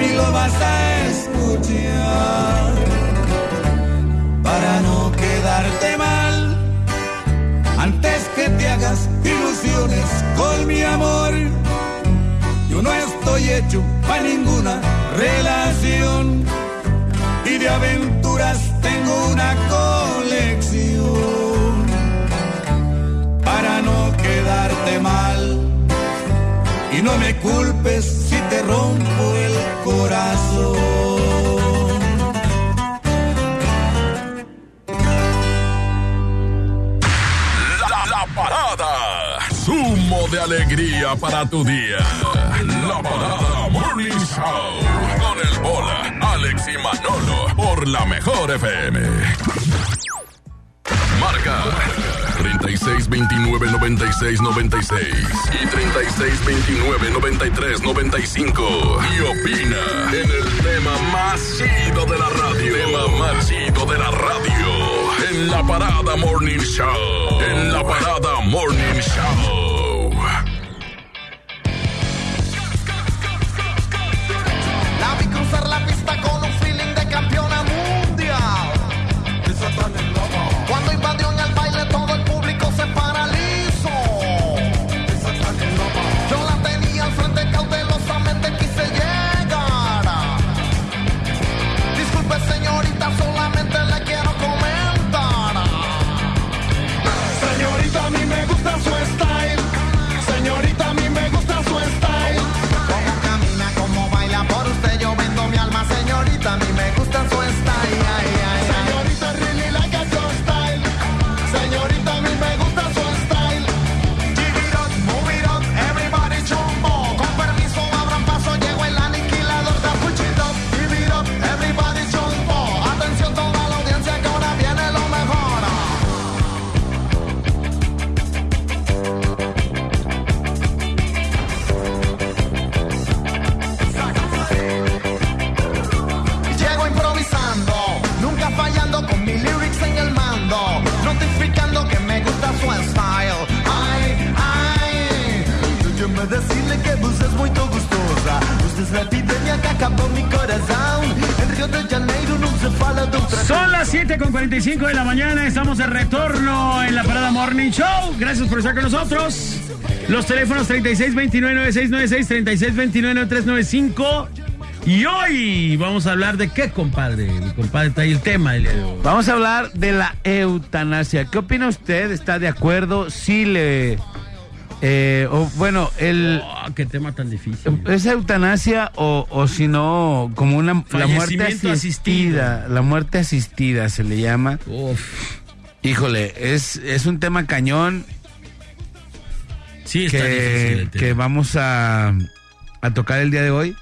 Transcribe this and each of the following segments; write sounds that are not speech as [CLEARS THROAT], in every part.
ni lo vas a escuchar. Para no quedarte mal, antes que te hagas ilusiones con mi amor, yo no estoy hecho para ninguna relación y de aventuras tengo una colección. Para no quedarte mal no me culpes si te rompo el corazón. La, la parada. Zumo de alegría para tu día. La parada Morning Show. Con el bola, Alex y Manolo. Por la mejor FM. Marca 36 29 96 96 y 36 29 93 95. Y opina en el tema más chido de la radio. Tema más chido de la radio. En la parada Morning Show. En la parada Morning Show. La vi cruzar la pista con Gracias por estar con nosotros. Los teléfonos 3629-9696, 3629-9395. Y hoy vamos a hablar de qué, compadre. Mi compadre está ahí el tema. Vamos a hablar de la eutanasia. ¿Qué opina usted? ¿Está de acuerdo? Sí le... eh, o, bueno, el... Oh, qué tema tan difícil. ¿Es eutanasia o, o si no, como una... La muerte asistida. asistido. La muerte asistida se le llama. Uf. Híjole, es, es un tema cañón Sí, está que, que vamos a, a tocar el día de hoy.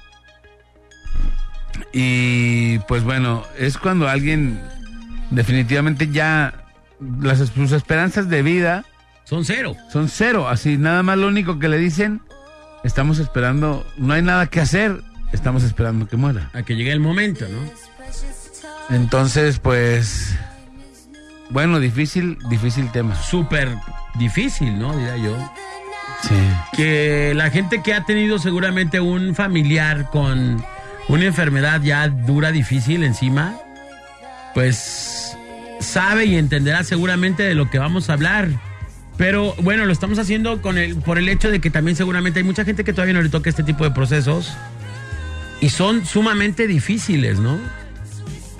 Y pues bueno, es cuando alguien definitivamente ya las sus esperanzas de vida Son cero. son cero, así nada más lo único que le dicen, estamos esperando, no hay nada que hacer, estamos esperando que muera. A que llegue el momento, ¿no? Entonces, pues bueno, difícil, difícil tema. Súper difícil, ¿no? Diría yo. Sí. que la gente que ha tenido seguramente un familiar con una enfermedad ya dura, difícil encima, pues sabe y entenderá seguramente de lo que vamos a hablar. Pero bueno, lo estamos haciendo con el, por el hecho de que también seguramente hay mucha gente que todavía no le toca este tipo de procesos y son sumamente difíciles, ¿no?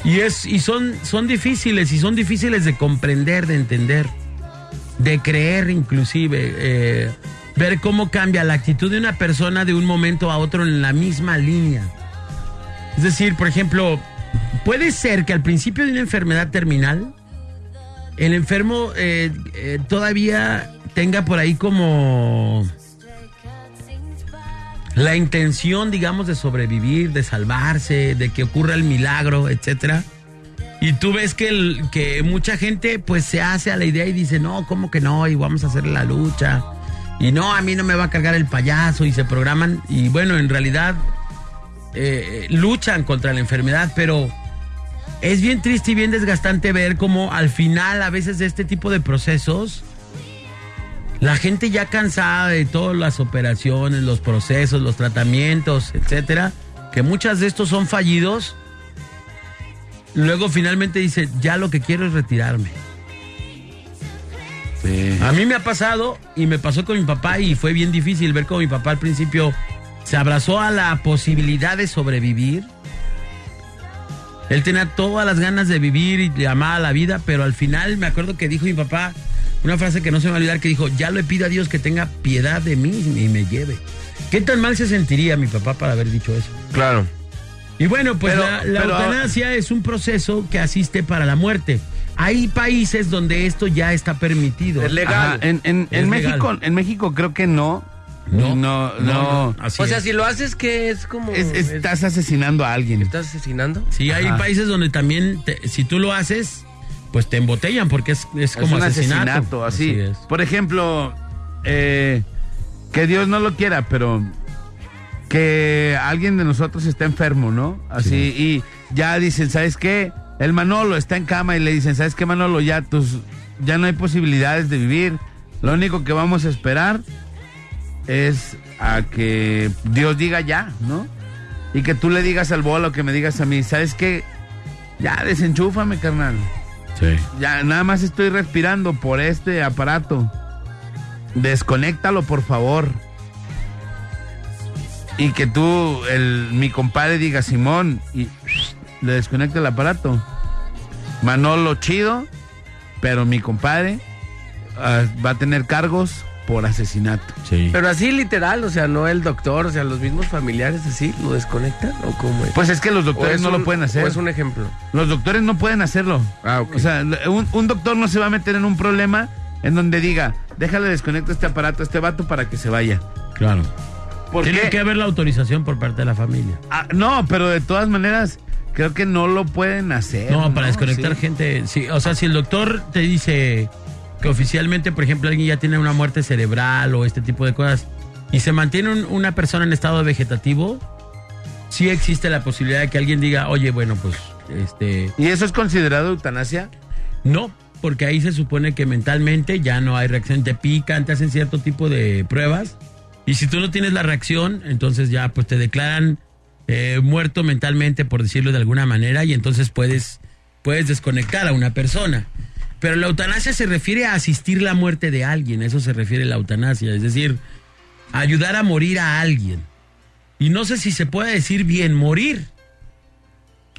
Y, es, y son, son difíciles y son difíciles de comprender, de entender, de creer inclusive, eh, ver cómo cambia la actitud de una persona de un momento a otro en la misma línea. Es decir, por ejemplo, puede ser que al principio de una enfermedad terminal, el enfermo eh, eh, todavía tenga por ahí como la intención, digamos, de sobrevivir, de salvarse, de que ocurra el milagro, etcétera. Y tú ves que, que mucha gente pues se hace a la idea y dice, no, ¿cómo que no? Y vamos a hacer la lucha. Y no, a mí no me va a cargar el payaso y se programan. Y bueno, en realidad eh, luchan contra la enfermedad, pero es bien triste y bien desgastante ver cómo al final a veces de este tipo de procesos, la gente ya cansada de todas las operaciones, los procesos, los tratamientos, etcétera, que muchas de estos son fallidos, luego finalmente dice, ya lo que quiero es retirarme. A mí me ha pasado y me pasó con mi papá y fue bien difícil ver cómo mi papá al principio se abrazó a la posibilidad de sobrevivir. Él tenía todas las ganas de vivir y de amar a la vida, pero al final me acuerdo que dijo mi papá una frase que no se me va a olvidar, que dijo, ya le pido a Dios que tenga piedad de mí y me lleve. ¿Qué tan mal se sentiría mi papá para haber dicho eso? Claro. Y bueno, pues Pero- la, la pero- eutanasia es un proceso que asiste para la muerte. Hay países donde esto ya está permitido. Es legal. Ajá, en, en- Es en legal. México, en México creo que no. No, no, no. así O sea, es. si lo haces, que es como. Es- estás asesinando a alguien. ¿Estás asesinando? Sí, hay países donde también, te- si tú lo haces, pues te embotellan porque es, es Es como un asesinato. asesinato, así. es. Por ejemplo, eh, que Dios no lo quiera, pero que alguien de nosotros está enfermo, ¿no? Así, y ya dicen, ¿sabes qué? El Manolo está en cama y le dicen, ¿sabes qué, Manolo? Ya, tus, ya no hay posibilidades de vivir. Lo único que vamos a esperar es a que Dios diga ya, ¿no? Y que tú le digas al bolo, que me digas a mí, ¿sabes qué? Ya, desenchúfame, carnal. Ya, nada más estoy respirando por este aparato. Desconéctalo, por favor. Y que tú, el, mi compadre, diga Simón y le desconecta el aparato. Manolo chido, pero mi compadre ah, va a tener cargos por asesinato. Sí. Pero así literal, o sea, no el doctor, o sea, los mismos familiares así lo desconectan o cómo es. Pues es que los ¿O doctores es no un- lo pueden hacer. O es un ejemplo. Los doctores no pueden hacerlo. Ah, ok. O sea, un, un doctor no se va a meter en un problema en donde diga, déjale desconecto este aparato a este vato para que se vaya. Claro. ¿Por Tiene qué? que haber la autorización por parte de la familia. Ah, no, pero de todas maneras, creo que no lo pueden hacer. No, para desconectar Sí. gente. Sí, o sea, si el doctor te dice que oficialmente, por ejemplo, alguien ya tiene una muerte cerebral o este tipo de cosas y se mantiene un- una persona en estado vegetativo, sí existe la posibilidad de que alguien diga, oye, bueno, pues, este, ¿Y eso es considerado eutanasia? no, porque ahí se supone que mentalmente ya no hay reacción, te pican, te hacen cierto tipo de pruebas y si tú no tienes la reacción, entonces ya pues te declaran eh, muerto mentalmente, por decirlo de alguna manera, y entonces puedes, puedes desconectar a una persona. Pero la eutanasia se refiere a asistir la muerte de alguien, a eso se refiere la eutanasia, es decir, ayudar a morir a alguien. Y no sé si se puede decir bien morir.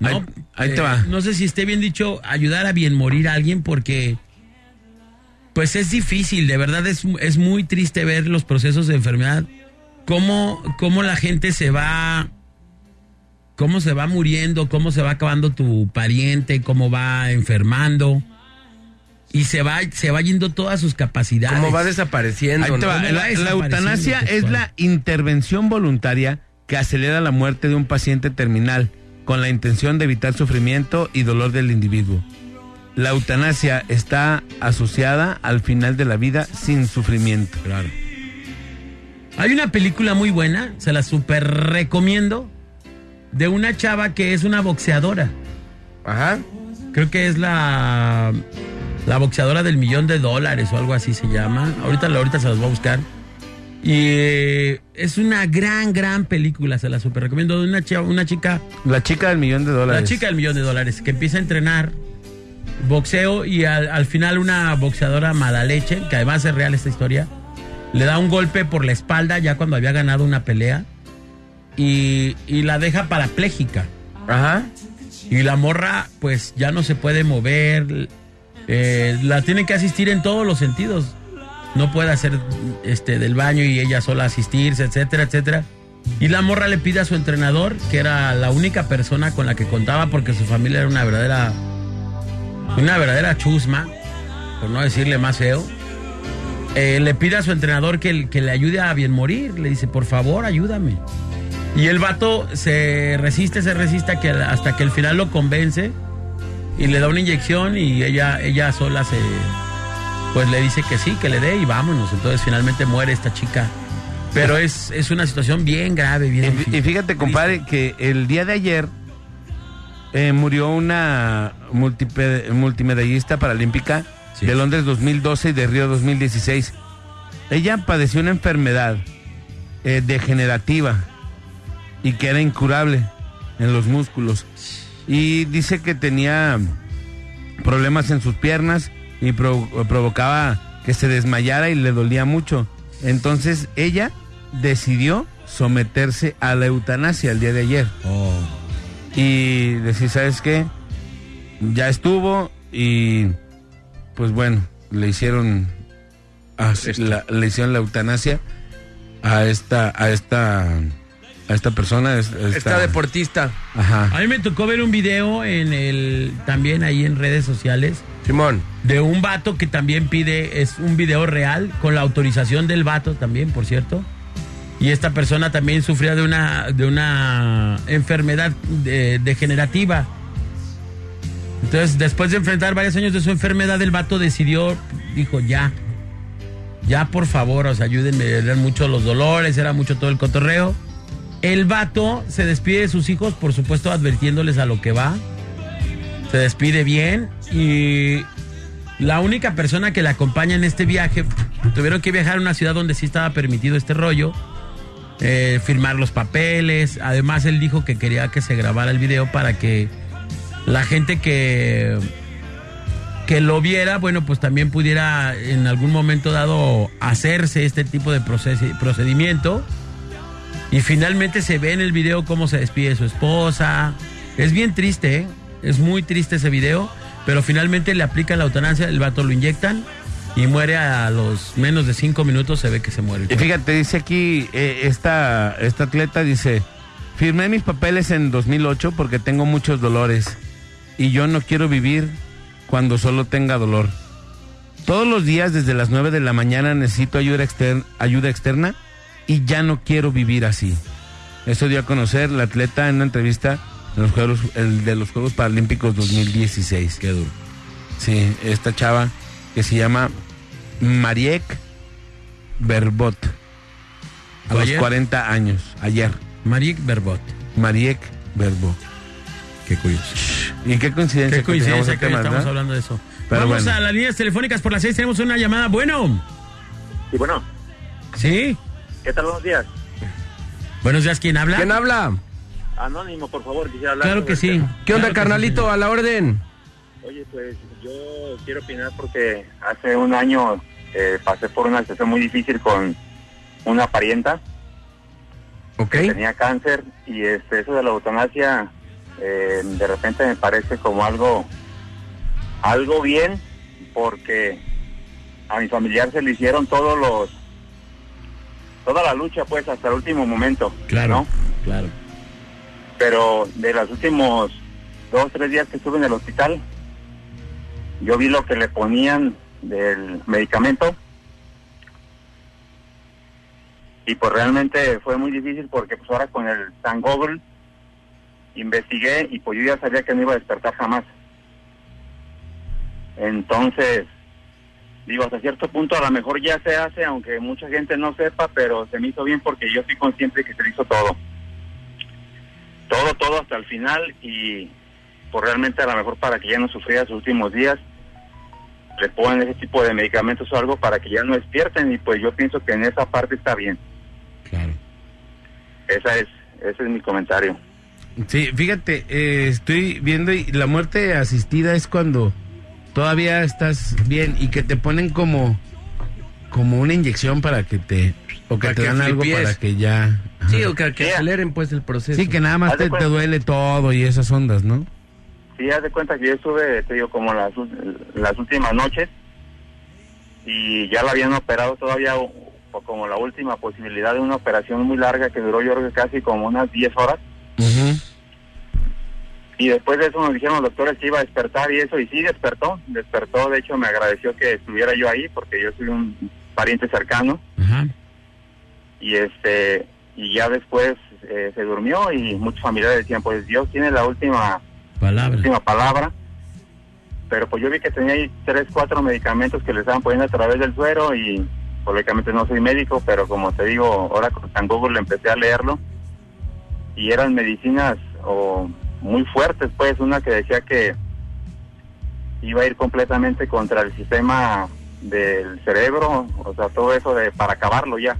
¿no? Ahí- ahí te va. No sé si esté bien dicho ayudar a bien morir a alguien porque pues es difícil, de verdad es, es muy triste ver los procesos de enfermedad, cómo, cómo la gente se va, cómo se va muriendo, cómo se va acabando tu pariente, cómo va enfermando y se va, se va yendo todas sus capacidades. ¿Cómo va desapareciendo? Ahí te no? va. ¿Cómo La, va la desapareciendo eutanasia es la intervención voluntaria que acelera la muerte de un paciente terminal con la intención de evitar sufrimiento y dolor del individuo. La eutanasia está asociada al final de la vida sin sufrimiento. Claro. Hay una película muy buena, se la super recomiendo, de una chava que es una boxeadora. Ajá. Creo que es la, la boxeadora del millón de dólares o algo así se llama. Ahorita, ahorita se las voy a buscar. Y eh, es una gran, gran película, se la super recomiendo. De una, chava- una chica, La chica del millón de dólares. la chica del millón de dólares, que empieza a entrenar boxeo y al, al final una boxeadora madaleche, que además es real esta historia, le da un golpe por la espalda ya cuando había ganado una pelea y, la deja parapléjica. Ajá. Y la morra, pues ya no se puede mover. eh, la tiene que asistir en todos los sentidos. No puede hacer este del baño y ella sola asistirse, etcétera, etcétera. Y la morra le pide a su entrenador, que era la única persona con la que contaba, porque su familia era una verdadera. Una verdadera chusma, por no decirle más feo. eh, le pide a su entrenador que le ayude a bien morir. Le dice, por favor, ayúdame. Y el vato se resiste, se resiste que, hasta que al final lo convence y le da una inyección y ella, ella sola se pues le dice que sí, que le dé y vámonos. Entonces finalmente muere esta chica. Pero es, es una situación bien grave, bien Y, difícil. y fíjate, compadre, que el día de ayer eh, murió una multimedallista paralímpica Sí. de Londres 2012 y de Río 2016. Ella padeció una enfermedad eh, degenerativa y que era incurable en los músculos. Y dice que tenía problemas en sus piernas y pro- provocaba que se desmayara y le dolía mucho. Entonces ella decidió someterse a la eutanasia el día de ayer. Y decir, ¿sabes qué? Ya estuvo y pues bueno, le hicieron a- la, le hicieron la eutanasia a esta a esta a esta persona es- esta, Esta deportista, ajá A mí me tocó ver un video en el también ahí en redes sociales Simón. de un vato que también pide, es un video real, con la autorización del vato también, por cierto. Y esta persona también sufría de una, de una enfermedad de- degenerativa. Entonces, después de enfrentar varios años de su enfermedad, el vato decidió, dijo, ya, ya por favor, o sea, ayúdenme, eran muchos los dolores, era mucho todo el cotorreo. El vato se despide de sus hijos, por supuesto, advirtiéndoles a lo que va se despide bien y la única persona que le acompaña en este viaje tuvieron que viajar a una ciudad donde sí estaba permitido este rollo, eh, firmar los papeles. Además, él dijo que quería que se grabara el video para que la gente que que lo viera, bueno, pues también pudiera en algún momento dado hacerse este tipo de procedimiento. Y finalmente se ve en el video cómo se despide su esposa. Es bien triste, ¿eh? es muy triste ese video, pero finalmente le aplican la eutanasia, el vato lo inyectan y muere a los menos de cinco minutos, se ve que se muere. y fíjate dice aquí eh, esta esta atleta dice firmé mis papeles en 2008 porque tengo muchos dolores y yo no quiero vivir cuando solo tenga dolor todos los días desde las 9 de la mañana necesito ayuda externa ayuda externa y ya no quiero vivir así eso dio a conocer la atleta en una entrevista en los Juegos, el de los Juegos Paralímpicos 2016. Qué duro. Sí, esta chava que se llama Mariek Berbot. A los ¿Ayer? 40 años, ayer. Mariek Berbot. Mariek Berbot. Qué curioso. Y qué coincidencia. Qué que coincidencia que hoy tema, estamos ¿verdad? hablando de eso. Pero Vamos bueno. a las líneas telefónicas por las seis, tenemos una llamada. Bueno, Y bueno, ¿sí? ¿Qué tal? Buenos días. Buenos días, ¿quién habla? ¿Quién habla? Anónimo, por favor, quisiera hablar. Claro que sí. tema. ¿Qué onda, Claro que sí, carnalito? a la orden. Oye, pues yo quiero opinar porque hace un año eh, pasé por una situación muy difícil con una parienta Ok. que tenía cáncer y este, eso de la eutanasia eh, de repente me parece como algo algo bien porque a mi familiar se le hicieron todos los toda la lucha pues hasta el último momento Claro, ¿no? claro. pero de los últimos dos, tres días que estuve en el hospital, yo vi lo que le ponían del medicamento y pues realmente fue muy difícil porque pues ahora con el San Google investigué y pues yo ya sabía que no iba a despertar jamás. Entonces, digo, hasta cierto punto a lo mejor ya se hace, aunque mucha gente no sepa, pero se me hizo bien porque yo soy consciente que se hizo todo todo, todo hasta el final y pues realmente a lo mejor para que ya no sufriera sus últimos días, le ponen ese tipo de medicamentos o algo para que ya no despierten y pues yo pienso que en esa parte está bien. Claro. Esa es, ese es mi comentario. Sí, fíjate, eh, estoy viendo y la muerte asistida es cuando todavía estás bien y que te ponen como como una inyección para que te o que Para te que dan algo para que ya ajá. Sí, o que, aceleren pues el proceso. Sí, que nada más te, duele todo y esas ondas, ¿no? Sí, haz de cuenta que yo estuve, te digo, como las, las últimas noches y ya la habían operado todavía o, o como la última posibilidad de una operación muy larga que duró yo creo que casi como unas 10 horas. Y después de eso nos dijeron los doctores que iba a despertar y eso, y sí despertó, despertó, de hecho me agradeció que estuviera yo ahí porque yo soy un pariente cercano Ajá. y este y ya después eh, se durmió y muchos familiares decían pues Dios tiene la última Palabra. última palabra pero pues yo vi que tenía ahí tres cuatro medicamentos que le estaban poniendo a través del suero y pues, lógicamente no soy médico pero como te digo ahora con Google empecé a leerlo y eran medicinas o muy fuertes pues una que decía que iba a ir completamente contra el sistema del cerebro o sea todo eso de para acabarlo ya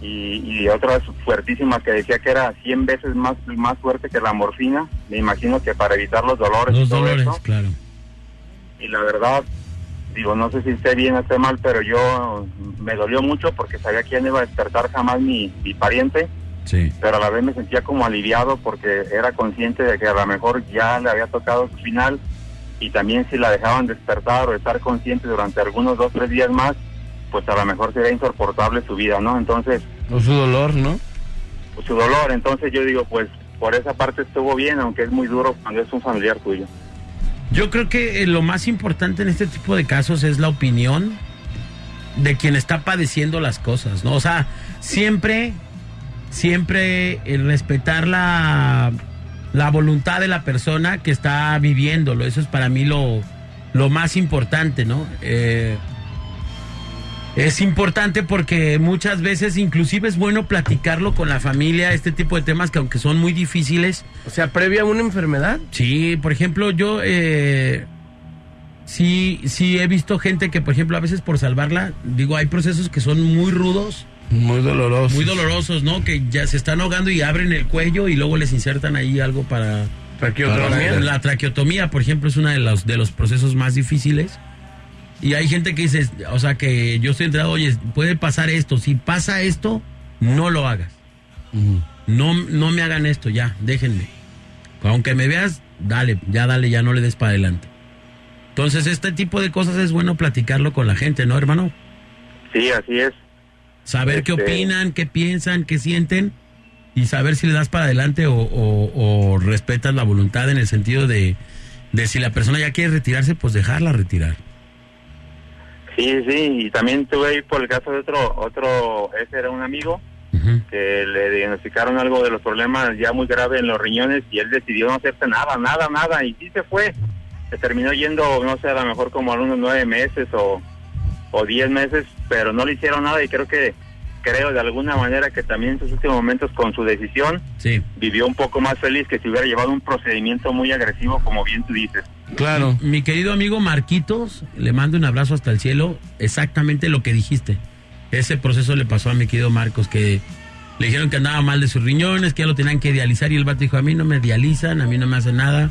y, y otras fuertísimas que decía que era 100 veces más, más fuerte que la morfina. Me imagino que para evitar los dolores. y Los todo dolores, eso. claro. Y la verdad, digo, no sé si esté bien o esté mal, pero yo me dolió mucho porque sabía no iba a despertar jamás mi, mi pariente, Sí. pero a la vez me sentía como aliviado porque era consciente de que a lo mejor ya le había tocado su final y también si la dejaban despertar o estar consciente durante algunos dos, tres días más, pues a lo mejor sería insoportable su vida, ¿no? Entonces, O su dolor, ¿no? su dolor, entonces yo digo, pues por esa parte estuvo bien, aunque es muy duro cuando es un familiar tuyo. Yo creo que eh, lo más importante en este tipo de casos es la opinión de quien está padeciendo las cosas, ¿no? O sea, siempre, siempre el respetar la, la voluntad de la persona que está viviéndolo. Eso es para mí lo, lo más importante, ¿no? Eh, es importante porque muchas veces inclusive es bueno platicarlo con la familia, este tipo de temas que aunque son muy difíciles, O sea, previa a una enfermedad. Sí, por ejemplo, yo eh, sí, sí he visto gente que, por ejemplo, a veces por salvarla, digo, hay procesos que son muy rudos, Muy doloroso. muy dolorosos, ¿no? Que ya se están ahogando y abren el cuello y luego les insertan ahí algo para... Traqueotomía. La traqueotomía, por ejemplo, es uno de los, de los procesos más difíciles. Y hay gente que dice, o sea, que yo estoy enterado, oye, puede pasar esto. Si pasa esto, no lo hagas. No, no me hagan esto, ya, déjenme. Aunque me veas, dale, ya dale, ya no le des para adelante. Entonces, este tipo de cosas es bueno platicarlo con la gente, ¿no, hermano? Sí, así es. Saber qué Este- opinan, qué piensan, qué sienten y saber si le das para adelante o, o- o respetas la voluntad en el sentido de, de si la persona ya quiere retirarse, pues dejarla retirar. Sí, sí, y también tuve ahí por el caso de otro, otro, ese era un amigo que le diagnosticaron algo de los problemas ya muy graves en los riñones y él decidió no hacerse nada, nada, nada, y sí se fue. Se terminó yendo, no sé, a lo mejor como a unos nueve meses o, o diez meses, pero no le hicieron nada y creo que, creo de alguna manera que también en sus últimos momentos con su decisión Sí. vivió un poco más feliz que si hubiera llevado un procedimiento muy agresivo, como bien tú dices. Claro. Mi querido amigo Marquitos, le mando un abrazo hasta el cielo. Exactamente lo que dijiste. Ese proceso le pasó a mi querido Marcos, que le dijeron que andaba mal de sus riñones, que ya lo tenían que dializar y el vato dijo, a mí no me dializan, a mí no me hacen nada.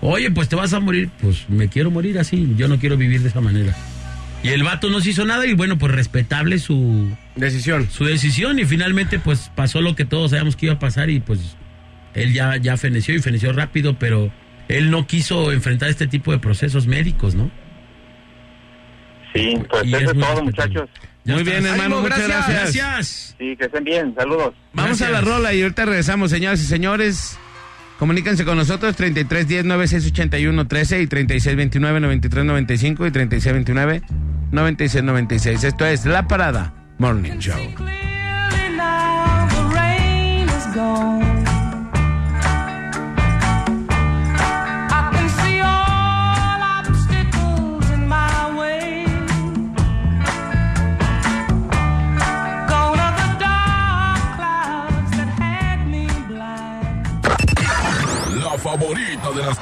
Oye, pues te vas a morir. Pues me quiero morir así, yo no quiero vivir de esa manera. Y el vato no se hizo nada y bueno, pues respetable su, Decisión. su decisión y finalmente pues pasó lo que todos sabíamos que iba a pasar y pues él ya, ya feneció y feneció rápido, pero él no quiso enfrentar este tipo de procesos médicos, ¿no? Sí, pues Y eso es todo, respetable. muchachos. Ya Muy estás. bien, hermano. Ánimo, Muchas gracias. gracias. Sí, que estén bien, saludos. Vamos a la rola y ahorita regresamos, señoras y señores. Comuníquense con nosotros 33 10 96 81 13 y 36 29 93 95 y 36 29 96 96. Esto es La Parada Morning Show.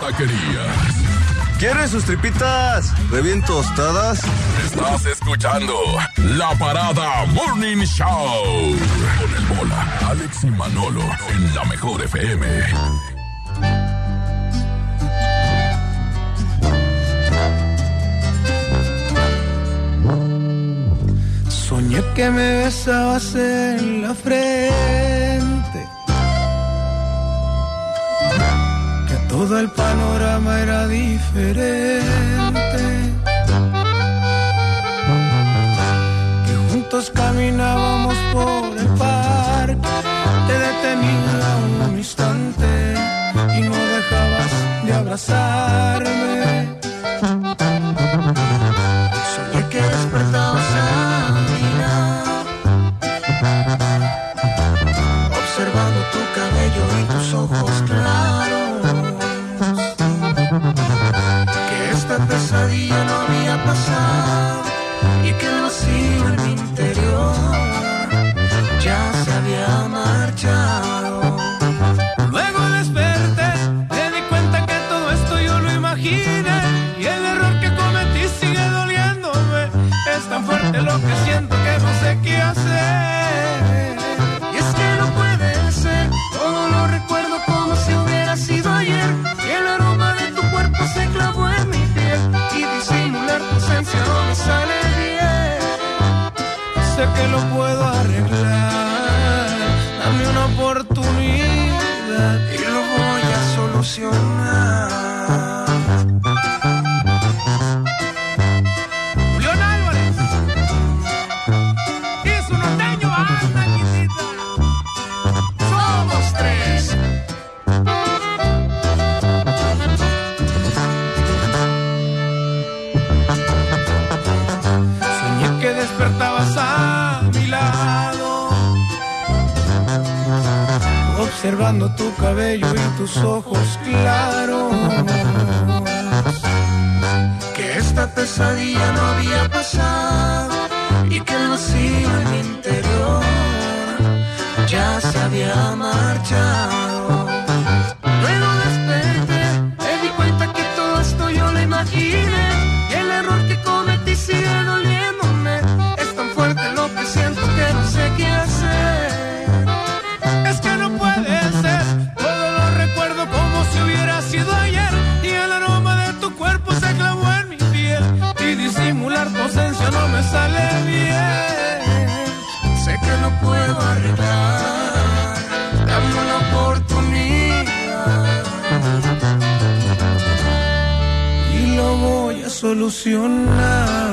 Taquerías. ¿Quieres sus tripitas re bien tostadas? Estás escuchando La Parada Morning Show. Con el bola, Alex y Manolo en la mejor FM. Soñé que me besabas en la frente. Todo el panorama era diferente. Que juntos caminábamos por el parque. Te detenía un instante y no dejabas de abrazarme. Y el error que cometí sigue doliéndome. Es tan fuerte lo que siento tus ojos claros. Que esta pesadilla no había pasado y que el vacío en mi interior ya se había marchado. Puedo arreglar, dame una oportunidad. Y lo voy a solucionar.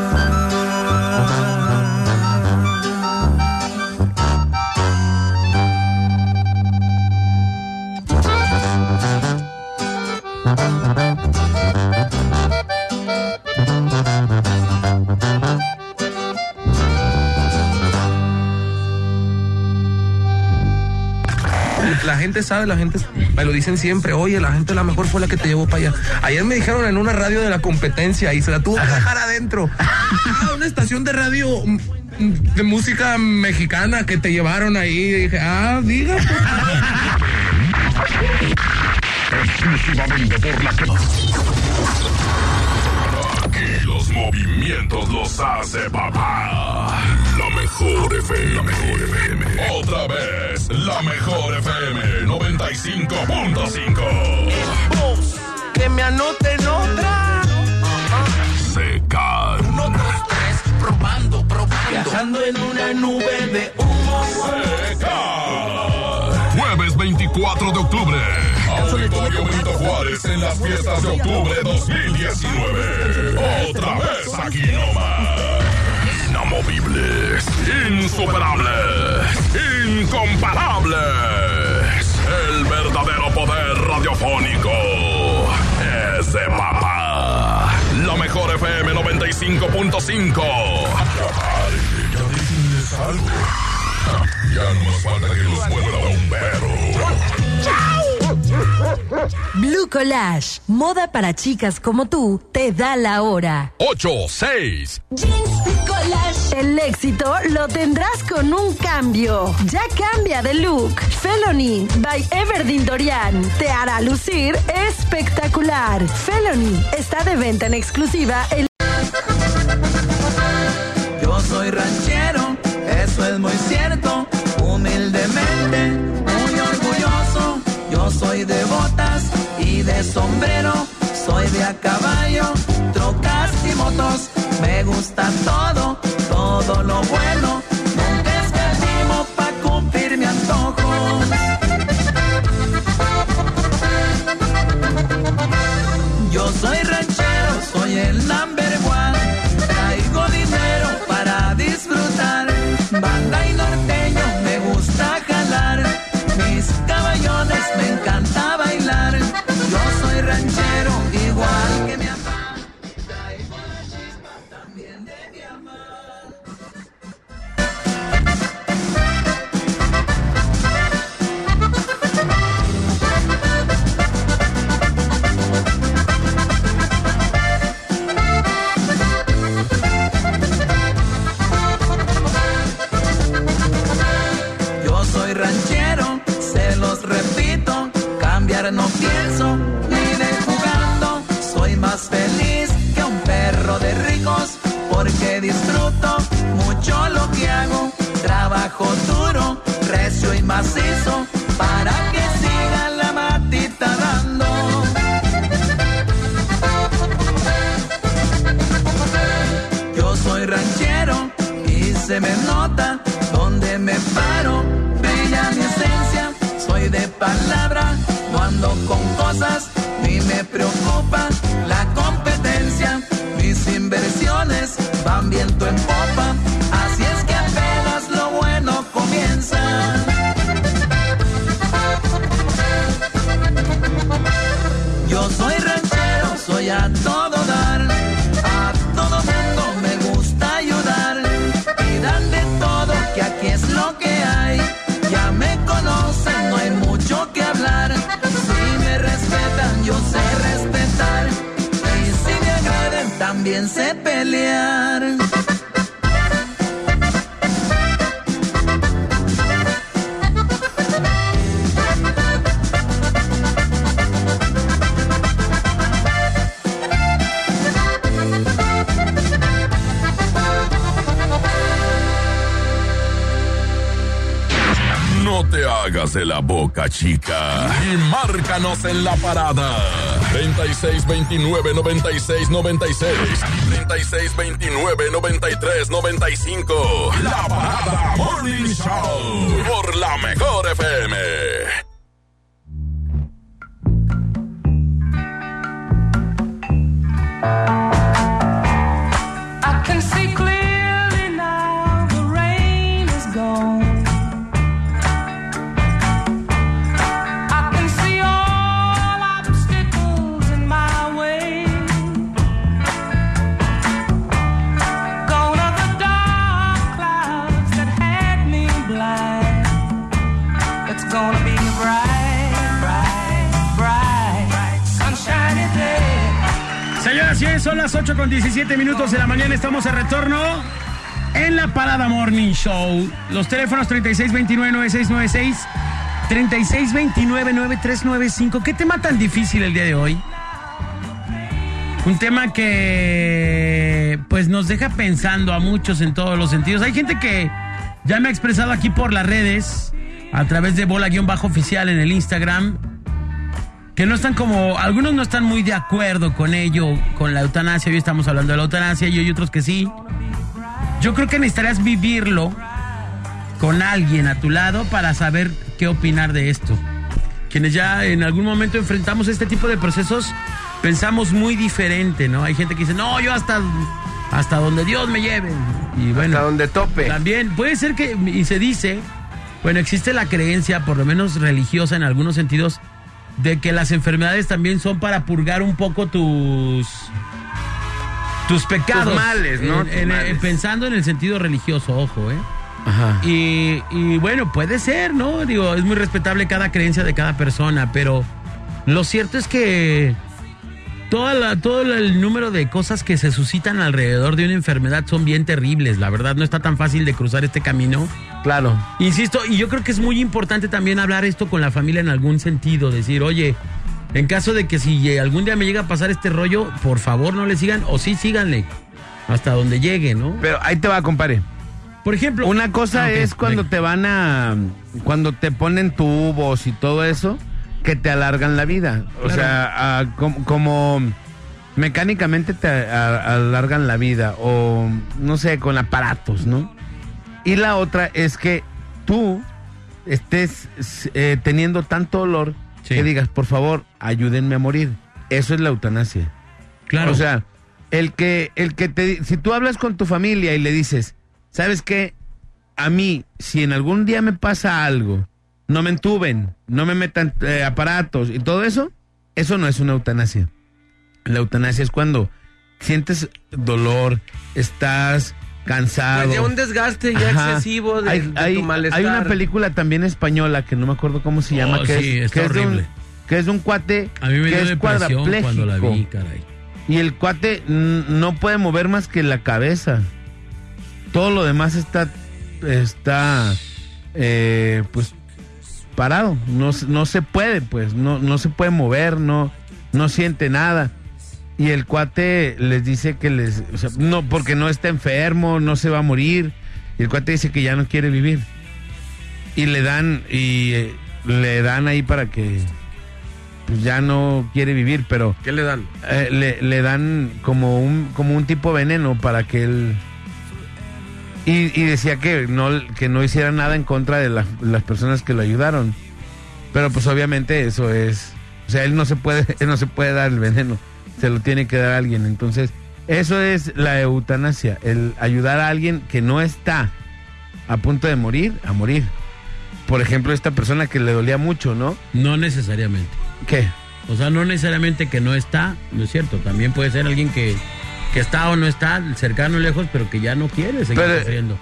Sabe, la gente me lo dicen siempre, oye, la gente la mejor fue la que te llevó para allá. Ayer me dijeron en una radio de la competencia y se la tuvo que dejar adentro. Ah, una estación de radio mm, mm, de música mexicana que te llevaron ahí. Y dije, ah, diga. Exclusivamente por la que... Aquí los movimientos los hace papá. La mejor FM. La mejor FM. Otra vez, la mejor FM 95.5. Que me anoten otra. Seca. Probando, probando. Viajando en una nube de humo. Jueves 24 de octubre. Auditorio Benito Juárez en las fiestas de octubre 2019. Otra vez aquí nomás. Inamovibles, insuperables, incomparables. El verdadero poder radiofónico es de papá. La mejor FM 95.5. Ya dicenles algo. Ya no nos falta que los muerda un perro. Blue Collage, moda para chicas como tú, te da la hora. 8, 6. El éxito lo tendrás con un cambio. Ya cambia de look. Felony by Everdeen Dorian te hará lucir espectacular. Felony está de venta en exclusiva en Yo soy ranchero, eso es muy cierto. Humildemente, muy orgulloso. Yo soy de botas y de sombrero. Soy de a caballo, trocas y motos. Me gusta todo, todo lo bueno. La boca, chica. Y márcanos en la parada. 3629-9696. 3629-9395. La parada Morning Show. Por la mejor FM. Con 17 minutos de la mañana. Estamos de retorno en la Parada Morning Show. Los teléfonos 3629-9696, 3629-9395. ¿Qué tema tan difícil el día de hoy? Un tema que pues nos deja pensando a muchos en todos los sentidos. Hay gente que ya me ha expresado aquí por las redes, a través de bola-oficial en el Instagram, que no están como, algunos no están muy de acuerdo con ello, con la eutanasia, hoy estamos hablando de la eutanasia y hay otros que sí. Yo creo que necesitarías vivirlo con alguien a tu lado para saber qué opinar de esto. Quienes ya en algún momento enfrentamos este tipo de procesos, pensamos muy diferente, ¿no? Hay gente que dice, no, yo hasta, hasta donde Dios me lleve. Y bueno, Hasta donde tope. también puede ser que, y se dice, bueno, existe la creencia, por lo menos religiosa en algunos sentidos, de que las enfermedades también son para purgar un poco tus tus pecados. Tus males, ¿no? En- Tus en- males. pensando en el sentido religioso, ojo, ¿eh? Ajá. Y, y bueno, puede ser, ¿no? Digo, es muy respetable cada creencia de cada persona, pero lo cierto es que toda la- todo el número de cosas que se suscitan alrededor de una enfermedad son bien terribles. La verdad, no está tan fácil de cruzar este camino. Claro. Insisto, y yo creo que es muy importante también hablar esto con la familia en algún sentido, decir, oye, en caso de que si eh, algún día me llega a pasar este rollo, por favor no le sigan, o sí síganle, hasta donde llegue, ¿no? Pero ahí te va, compadre. Por ejemplo, Una cosa Ah, es cuando venga. te van a. Cuando te ponen tubos y todo eso, que te alargan la vida. O Claro. sea, a- como, mecánicamente te a- alargan la vida. O no sé, con aparatos, ¿no? Y la otra es que tú estés eh, teniendo tanto dolor Sí. que digas, por favor, ayúdenme a morir. Eso es la eutanasia. Claro. O sea, el que, el que te, si tú hablas con tu familia y le dices, ¿sabes qué? A mí, si en algún día me pasa algo, no me entuben, no me metan eh, aparatos y todo eso, eso no es una eutanasia. La eutanasia es cuando sientes dolor, estás cansado. Pues ya un desgaste ya Ajá. excesivo de, hay, de hay- tu malestar. hay una película también española que no me acuerdo cómo se llama, Oh, que, sí, es, está que es de un, que es de un cuate a mí me que dio es cuando la vi, caray. Y el cuate no puede mover más que la cabeza. Todo lo demás está, está, eh, pues, parado. No, se- no se puede, pues, no, no se puede mover, no, no siente nada. Y el cuate les dice que les, o sea, no, porque no está enfermo, no se va a morir. Y el cuate dice que ya no quiere vivir. Y le dan, y eh, le dan ahí para que, pues, ya no quiere vivir, pero ¿Qué le dan? eh, le, le dan como un como un tipo de veneno para que él y, y decía que no que no hiciera nada en contra de la- las personas que lo ayudaron Pero pues obviamente eso es, o sea, él no se puede, [LAUGHS] él no se puede dar el veneno, se lo tiene que dar a alguien. Entonces, eso es la eutanasia, el ayudar a alguien que no está a punto de morir, a morir. Por ejemplo, esta persona que le dolía mucho, ¿no? No necesariamente. ¿Qué? O sea, no necesariamente que no está, no es cierto. También puede ser alguien que, que está o no está, cercano o lejos, pero que ya no quiere seguir Pero- sufriendo.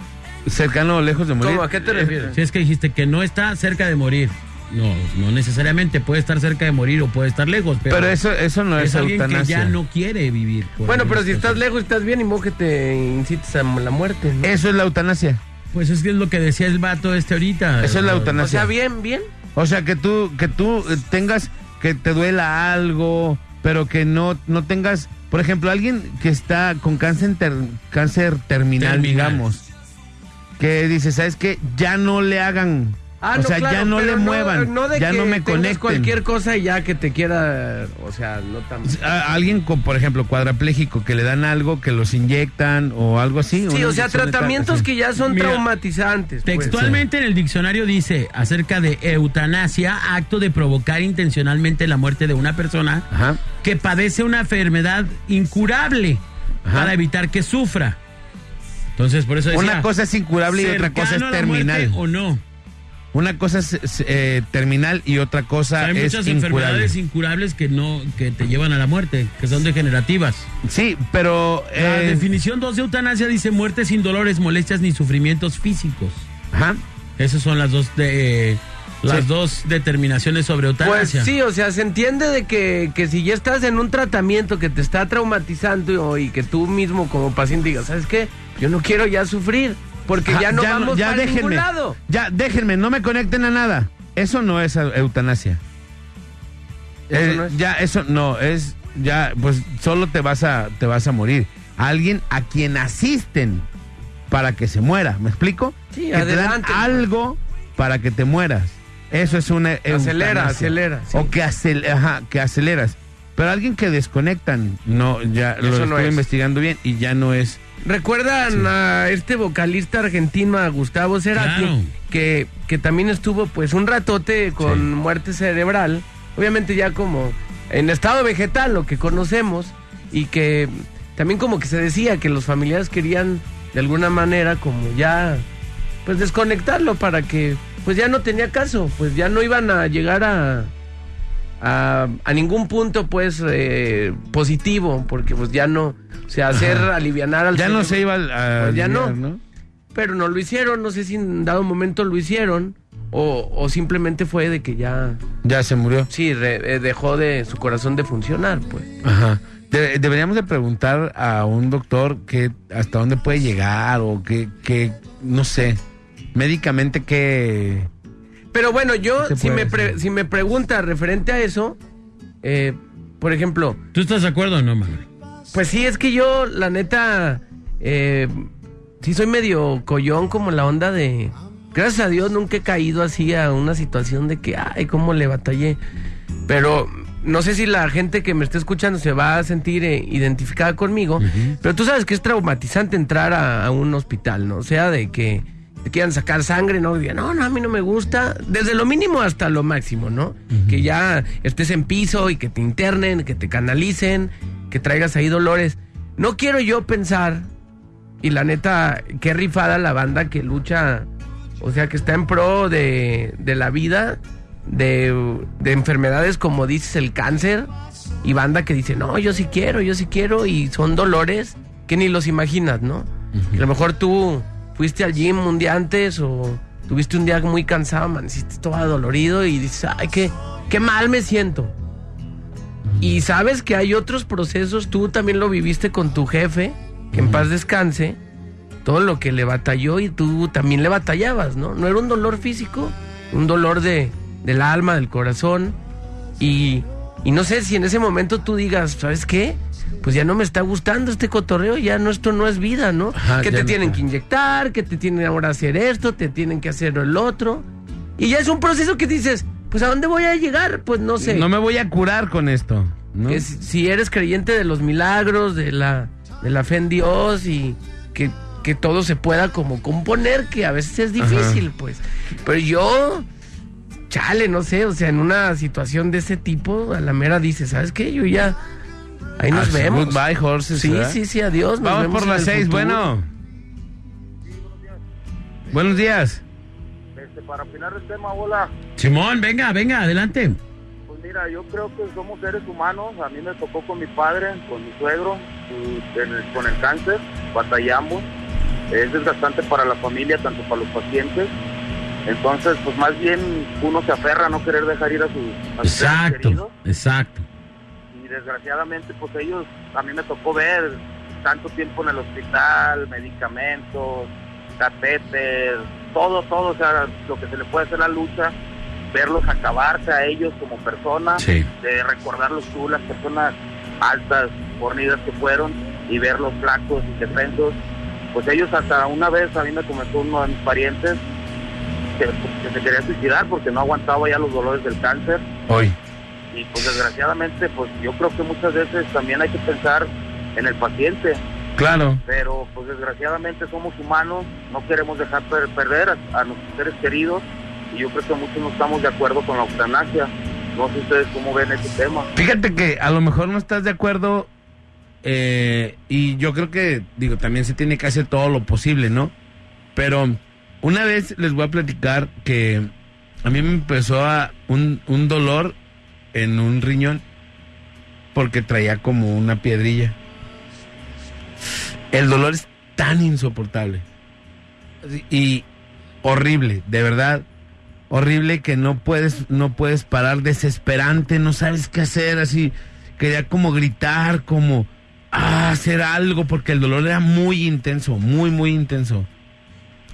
Cercano o lejos de morir. ¿Cómo? ¿A qué te refieres? Si es que dijiste que no está cerca de morir. No, no necesariamente puede estar cerca de morir o puede estar lejos, pero, Pero eso, eso no es, es alguien que ya no quiere vivir. Bueno, pero si estás lejos, estás bien y modo que te incites a la muerte. ¿no? Eso es la eutanasia. Pues es que es lo que decía el vato este ahorita. Eso es la eutanasia. O sea, bien, bien. O sea, que tú, que tú eh, tengas, que te duela algo, pero que no, no tengas, por ejemplo, alguien que está con cáncer, ter- cáncer terminal, Terminal. digamos, que dice, ¿sabes qué? Ya no le hagan, Ah, o sea, claro, ya no le muevan, no de ya que no me conecten. cualquier cosa y ya que te quiera, o sea, no tan... A- alguien con, por ejemplo, cuadrapléjico, que le dan algo, que los inyectan o algo así. Sí, o sea, tratamientos que ya son Mira, traumatizantes. pues. Textualmente en el diccionario dice acerca de eutanasia, acto de provocar intencionalmente la muerte de una persona Ajá. Que padece una enfermedad incurable Ajá. para evitar que sufra. Entonces, por eso decía, Una cosa es incurable y otra cosa es terminal. o no. Una cosa es, eh, terminal y otra cosa Hay es muchas incurable. enfermedades incurables que no que te llevan a la muerte, que son degenerativas. Sí, pero... La eh, definición 2 de eutanasia dice muerte sin dolores, molestias ni sufrimientos físicos. Ajá. Esas son las dos de las Sí. dos determinaciones sobre Pues eutanasia. sí, o sea, se entiende de que, que si ya estás en un tratamiento que te está traumatizando y, y que tú mismo como paciente digas, ¿sabes qué? Yo no quiero ya sufrir, porque ya no vamos ya para ningún lado. Ya, déjenme, no me conecten a nada. Eso no es eu- eutanasia. Eso Eh, no es. Ya, eso no, es, ya, pues solo te vas a, te vas a morir. Alguien a quien asisten para que se muera, ¿me explico? Sí, que te dan adelante, pues. algo para que te mueras. Eso es una Acelera, eutanasia. acelera, sí. O que, acel- ajá, que aceleras. Pero alguien que desconectan, no, ya lo Eso no estuve es. investigando bien y ya no es. ¿Recuerdan a este vocalista argentino, a Gustavo Cerati? Claro. Que, que también estuvo pues un ratote con muerte cerebral. Obviamente ya como en estado vegetal, lo que conocemos. Y que también como que se decía que los familiares querían de alguna manera como ya pues desconectarlo para que pues ya no tenía caso. Pues ya no iban a llegar a... A, a ningún punto pues eh, positivo porque pues ya no o sea hacer alivianar al Ya no se iba a. Pues ya aliviar, no. Pero no lo hicieron, no sé si en dado momento lo hicieron o, o simplemente fue de que ya, Ya se murió. sí, re- eh, dejó de su corazón de funcionar, pues. Ajá. De- deberíamos de preguntar a un doctor que hasta dónde puede llegar o que, que no sé, médicamente que... Pero bueno, yo, ¿Qué se si me, pre- si me pregunta referente a eso, eh, por ejemplo, ¿Tú estás de acuerdo o no, Manuel? pues sí, es que yo, la neta, eh, sí soy medio collón como la onda de... Gracias a Dios nunca he caído así a una situación de que, ay, cómo le batallé. Pero no sé si la gente que me está escuchando se va a sentir eh, identificada conmigo, pero tú sabes que es traumatizante entrar a, a un hospital, ¿no? O sea, de que te quieran sacar sangre, ¿no? Y digan, no, no, a mí no me gusta. Desde lo mínimo hasta lo máximo, ¿no? Que ya estés en piso y que te internen, que te canalicen, que traigas ahí dolores. No quiero yo pensar, y la neta, qué rifada la banda que lucha, o sea, que está en pro de, de la vida, de, de enfermedades como dices el cáncer, y banda que dice, no, yo sí quiero, yo sí quiero, y son dolores que ni los imaginas, ¿no? A lo mejor tú fuiste al gym un día antes o tuviste un día muy cansado, amaneciste todo dolorido y dices, ay, qué, qué mal me siento. Y sabes que hay otros procesos, tú también lo viviste con tu jefe, que en paz descanse, todo lo que le batalló y tú también le batallabas, ¿no? No era un dolor físico, un dolor de, del alma, del corazón. Y, y no sé si en ese momento tú digas, ¿sabes qué? Pues ya no me está gustando este cotorreo, ya no, esto no es vida, ¿no? Ajá, que te no tienen que inyectar, que te tienen ahora hacer esto, te tienen que hacer el otro. Y ya es un proceso que dices, pues ¿a dónde voy a llegar? Pues no sé. No me voy a curar con esto. ¿no? Si, eres creyente de los milagros, de la, de la fe en Dios y que, que todo se pueda como componer, que a veces es difícil, pues. Pero yo, chale, no sé, o sea, en una situación de ese tipo, a la mera dice, ¿sabes qué? Yo ya, ahí nos Ah, sí, vemos. Goodbye, horses. Sí, ¿verdad? sí, sí, adiós. nos Vamos vemos por las seis, futuro. bueno. Buenos días. Este, para opinar el tema, hola. Simón, venga, venga, adelante. Pues mira, yo creo que somos seres humanos. A mí me tocó con mi padre, con mi suegro, con el cáncer. Batallamos. Es desgastante para la familia, tanto para los pacientes. Entonces, pues más bien uno se aferra a no querer dejar ir a sus, a seres queridos. Exacto, exacto. Desgraciadamente pues ellos a mí me tocó ver tanto tiempo en el hospital medicamentos catéter todo todo o sea lo que se le puede hacer a la lucha verlos acabarse a ellos como personas Sí. de recordarlos tú las personas altas fornidas que fueron y verlos flacos indefensos pues ellos hasta una vez a mí me comentó uno de mis parientes que, que se quería suicidar porque no aguantaba ya los dolores del cáncer Hoy. Y pues desgraciadamente pues yo creo que muchas veces también hay que pensar en el paciente Claro. pero pues desgraciadamente somos humanos no queremos dejar per- perder a, a nuestros seres queridos y yo creo que muchos no estamos de acuerdo con la eutanasia no sé ustedes cómo ven ese tema Fíjate que a lo mejor no estás de acuerdo eh, y yo creo que, digo, también se tiene que hacer todo lo posible, ¿no? Pero una vez les voy a platicar que a mí me empezó a un, un dolor en un riñón porque traía como una piedrilla. El dolor es tan insoportable y horrible, de verdad horrible que no puedes no puedes parar desesperante no sabes qué hacer así quería como gritar como ah, hacer algo porque el dolor era muy intenso muy muy intenso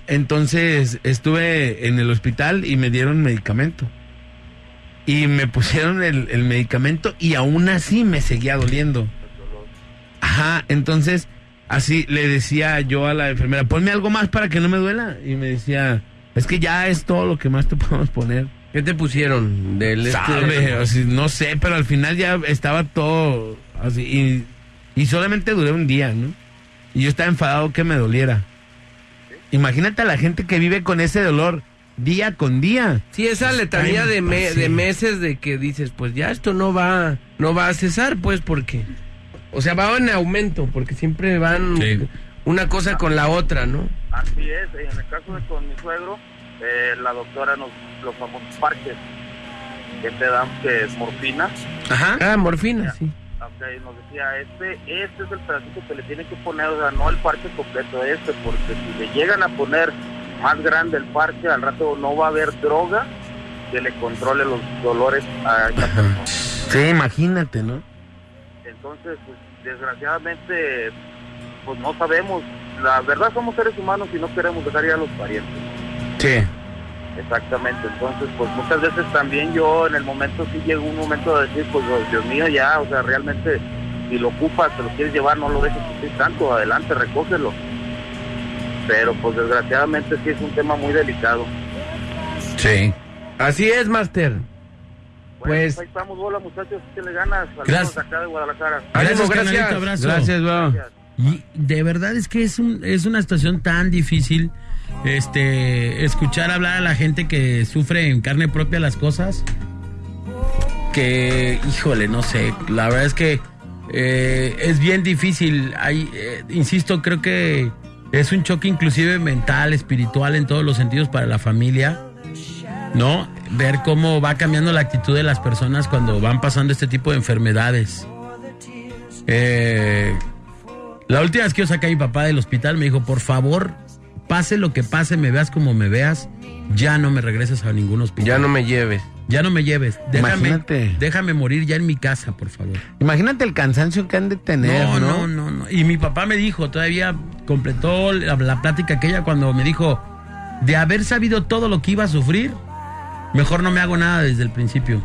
entonces estuve en el hospital y me dieron medicamento y me pusieron el, el medicamento y aún así me seguía doliendo ajá entonces así le decía yo a la enfermera ponme algo más para que no me duela y me decía es que ya es todo lo que más te [LAUGHS] podemos poner. ¿Qué te pusieron? Del este- Sabe, o sea, no sé, pero al final ya estaba todo así. Y, y solamente duré un día, ¿no? Y yo estaba enfadado que me doliera. Imagínate a la gente que vive con ese dolor día con día. Sí, esa letanía de, me- de meses de que dices, pues ya esto no va, no va a cesar, pues porque, o sea, va en aumento, porque siempre van una cosa con la otra, ¿no? así es en el caso de con mi suegro eh, la doctora nos los famosos parques que te dan que es morfina Ajá. Ah, morfina, sí. Ok, nos decía, este, este es el pedacito que le tiene que poner, o sea, no el parche completo, este, porque si le llegan a poner más grande el parche, al rato no va a haber droga que le controle los dolores a esta persona. Sí, imagínate, ¿no? Entonces, pues, desgraciadamente, pues no sabemos. La verdad somos seres humanos y no queremos dejar ir a los parientes. Sí. Exactamente, entonces pues muchas veces también yo en el momento sí llegó un momento de decir, pues oh, Dios mío ya, o sea, realmente si lo ocupas, te lo quieres llevar, no lo dejes sufrir tanto, adelante, recógelo. Pero pues desgraciadamente sí es un tema muy delicado. Sí. Así es, Master. Pues ahí estamos, hola muchachos, que le ganas, Gracias. acá de Guadalajara. Gracias, carnalito, abrazo. Gracias, bro. Y de verdad es que es, un, es una situación tan difícil este escuchar hablar a la gente que sufre en carne propia las cosas que, híjole, no sé, la verdad es que eh, es bien difícil. Hay, eh, insisto, creo que es un choque inclusive mental, espiritual en todos los sentidos para la familia, ¿no? Ver cómo va cambiando la actitud de las personas cuando van pasando este tipo de enfermedades. Eh, la última vez que yo saqué a mi papá del hospital me dijo, por favor, pase lo que pase, me veas como me veas, ya no me regreses a ningún hospital. Ya no me lleves. Ya no me lleves. Déjame, Imagínate. déjame morir ya en mi casa, por favor. Imagínate el cansancio que han de tener, No, ¿no? no, no, no. Y mi papá me dijo, todavía completó la, la plática aquella cuando me dijo, de haber sabido todo lo que iba a sufrir, mejor no me hago nada desde el principio.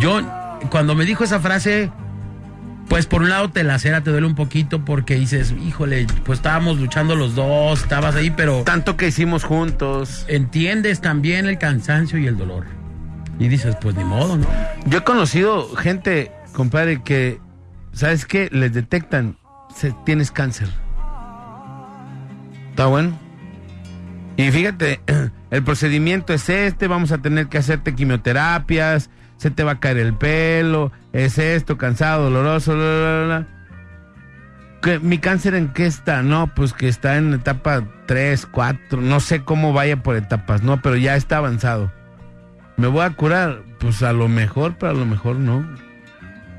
Yo, cuando me dijo esa frase, pues por un lado te lacera, te duele un poquito porque dices, híjole, pues estábamos luchando los dos, estabas ahí, pero... Tanto que hicimos juntos. Entiendes también el cansancio y el dolor. Y dices, pues ni modo, ¿no? Yo he conocido gente, compadre, que, ¿sabes qué? Les detectan, se- tienes cáncer. ¿Está bueno? Y fíjate, [CLEARS THROAT] el procedimiento es este, vamos a tener que hacerte quimioterapias, se te va a caer el pelo, es esto, cansado, doloroso, bla, bla, bla. ¿Qué- ¿Mi cáncer en qué está? No, pues que está en etapa 3, 4, no sé cómo vaya por etapas, no, pero ya está avanzado. ¿Me voy a curar? Pues a lo mejor, pero a lo mejor no.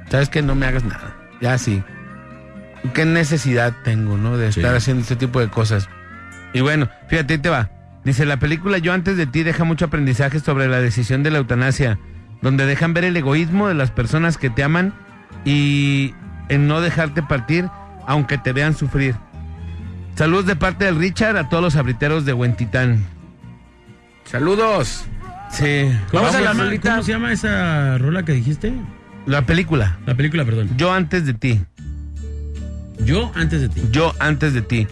¿Sabes que No me hagas nada. Ya sí. ¿Qué necesidad tengo, no? De estar haciendo este tipo de cosas. Y bueno, fíjate, ahí te va. Dice, la película Yo antes de ti deja mucho aprendizaje sobre la decisión de la eutanasia, donde dejan ver el egoísmo de las personas que te aman y en no dejarte partir, aunque te vean sufrir. Saludos de parte del Richard a todos los abriteros de Huentitán. Saludos. Sí. ¿Cómo, Vamos se a la llama. ¿Cómo se llama esa rola que dijiste? La película. La película, perdón. Yo antes de ti. Yo antes de ti. Yo antes de ti.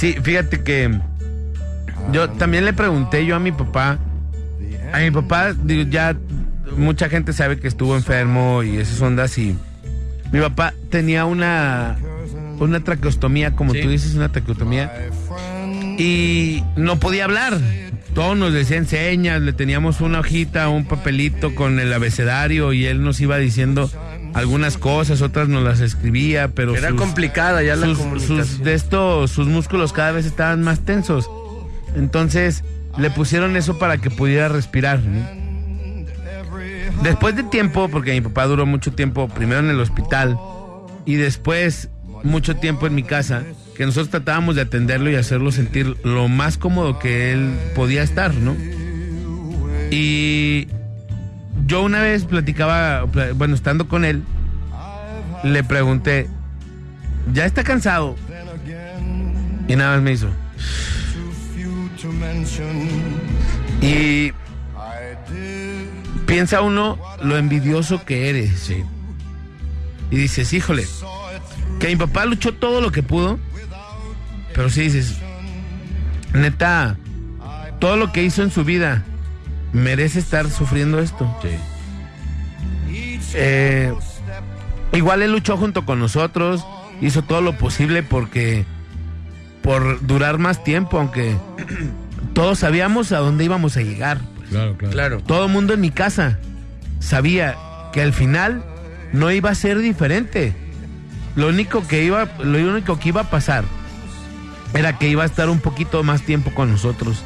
Sí, fíjate que yo también le pregunté yo a mi papá. A mi papá, digo, ya mucha gente sabe que estuvo enfermo y esas ondas y mi papá tenía una una traqueostomía, como Sí. tú dices, una traqueostomía y no podía hablar. Todos nos decían señas, le teníamos una hojita, un papelito con el abecedario y él nos iba diciendo algunas cosas, otras nos las escribía, pero Era sus- complicada ya la sus, comunicación. sus- de esto, sus músculos cada vez estaban más tensos. Entonces le pusieron eso para que pudiera respirar. ¿no? Después de tiempo, porque mi papá duró mucho tiempo, primero en el hospital y después mucho tiempo en mi casa, que nosotros tratábamos de atenderlo y hacerlo sentir lo más cómodo que él podía estar, ¿no? Y yo una vez platicaba, pla- bueno, estando con él, le pregunté, ¿ya está cansado? Y nada más me hizo. Y piensa uno lo envidioso que eres. Y dices, híjole, que mi papá luchó todo lo que pudo, pero sí dices, neta, todo lo que hizo en su vida merece estar sufriendo esto. Eh, igual él luchó junto con nosotros, hizo todo lo posible porque por durar más tiempo, aunque [CLEARS THROAT] todos sabíamos a dónde íbamos a llegar. Claro, claro. Claro. Todo el mundo en mi casa sabía que al final no iba a ser diferente. Lo único que iba, lo único que iba a pasar era que iba a estar un poquito más tiempo con nosotros.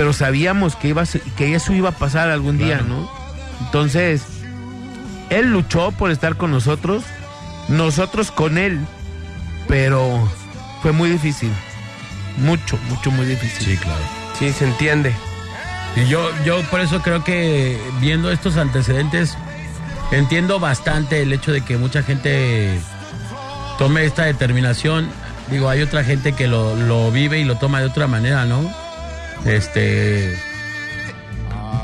Pero sabíamos que iba a ser- que eso iba a pasar algún día, Claro. ¿no? Entonces, él luchó por estar con nosotros, nosotros con él, pero fue muy difícil. Mucho, mucho, muy difícil. Sí, claro. Sí, se entiende. Y yo, yo por eso creo que viendo estos antecedentes, entiendo bastante el hecho de que mucha gente tome esta determinación. Digo, hay otra gente que lo, lo vive y lo toma de otra manera, ¿no? Este.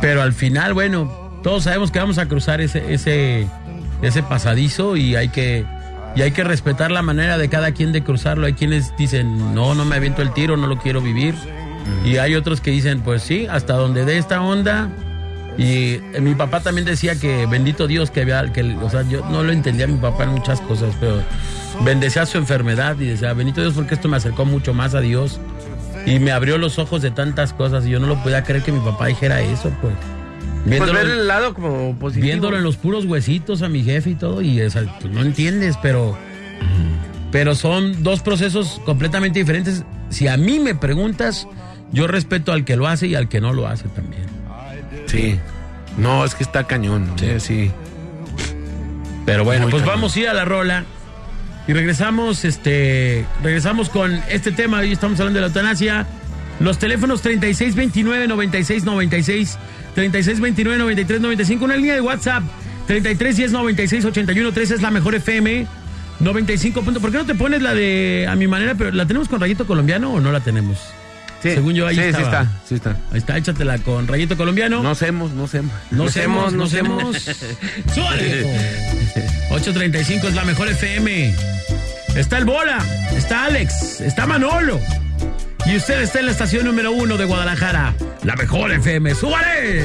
Pero al final, bueno, todos sabemos que vamos a cruzar ese, ese, ese pasadizo y hay que. Y hay que respetar la manera de cada quien de cruzarlo. Hay quienes dicen, no, no me aviento el tiro, no lo quiero vivir. Y hay otros que dicen, pues sí, hasta donde dé esta onda. Y eh, mi papá también decía que bendito Dios que había, que, o sea, yo no lo entendía mi papá en muchas cosas, pero bendecía su enfermedad y decía, bendito Dios porque esto me acercó mucho más a Dios y me abrió los ojos de tantas cosas y yo no lo podía creer que mi papá dijera eso, pues. Pues Viéndolo, ver el lado como positivo. viéndolo en los puros huesitos a mi jefe y todo y o sea, tú no entiendes, pero pero son dos procesos completamente diferentes. Si a mí me preguntas, yo respeto al que lo hace y al que no lo hace también. Sí. No, es que está cañón. Sí, sí. Pero bueno, Muy pues cañón. vamos a ir a la rola. Y regresamos, este, regresamos con este tema. Hoy estamos hablando de la eutanasia. Los teléfonos 3629-9696, 3629-9395, una línea de WhatsApp, 3310-9681, 3 es la mejor FM, 95 puntos. ¿Por qué no te pones la de a mi manera? Pero ¿la tenemos con rayito colombiano o no la tenemos? Sí. Según yo, ahí sí, sí está, sí está. Ahí está, échatela con rayito colombiano. No semos, no semos. No semos, no. ¡Súbale! 835 es la mejor FM. Está el Bola, está Alex, está Manolo. Y usted está en la estación número uno de Guadalajara, la mejor FM. ¡Súbale!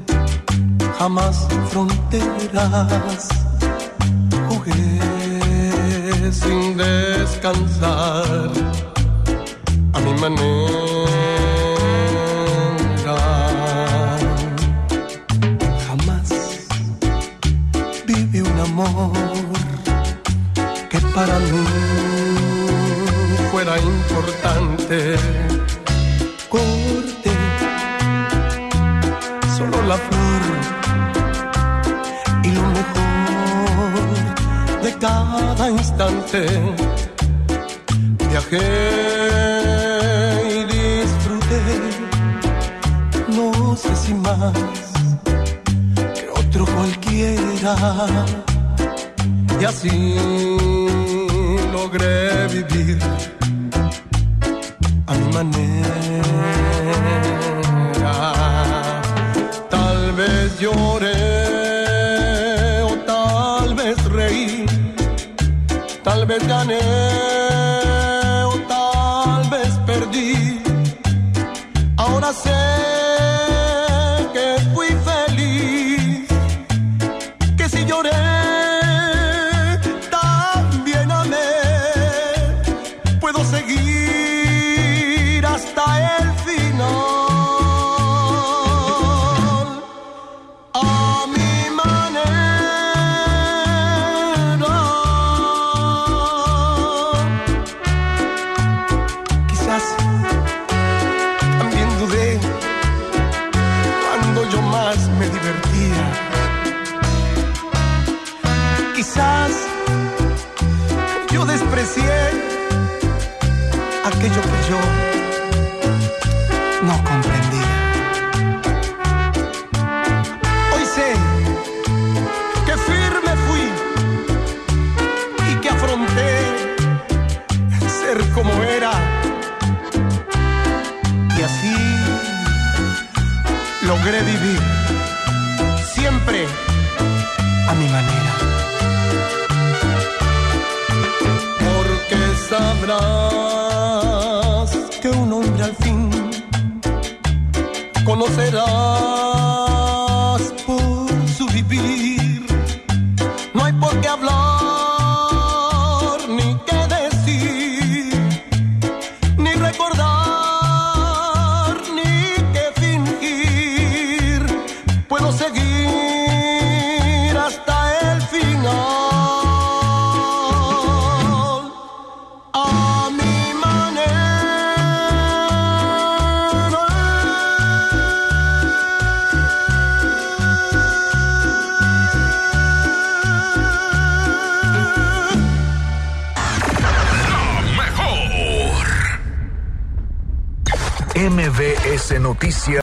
jamás fronteras. Jugué sin descansar a mi manera assim.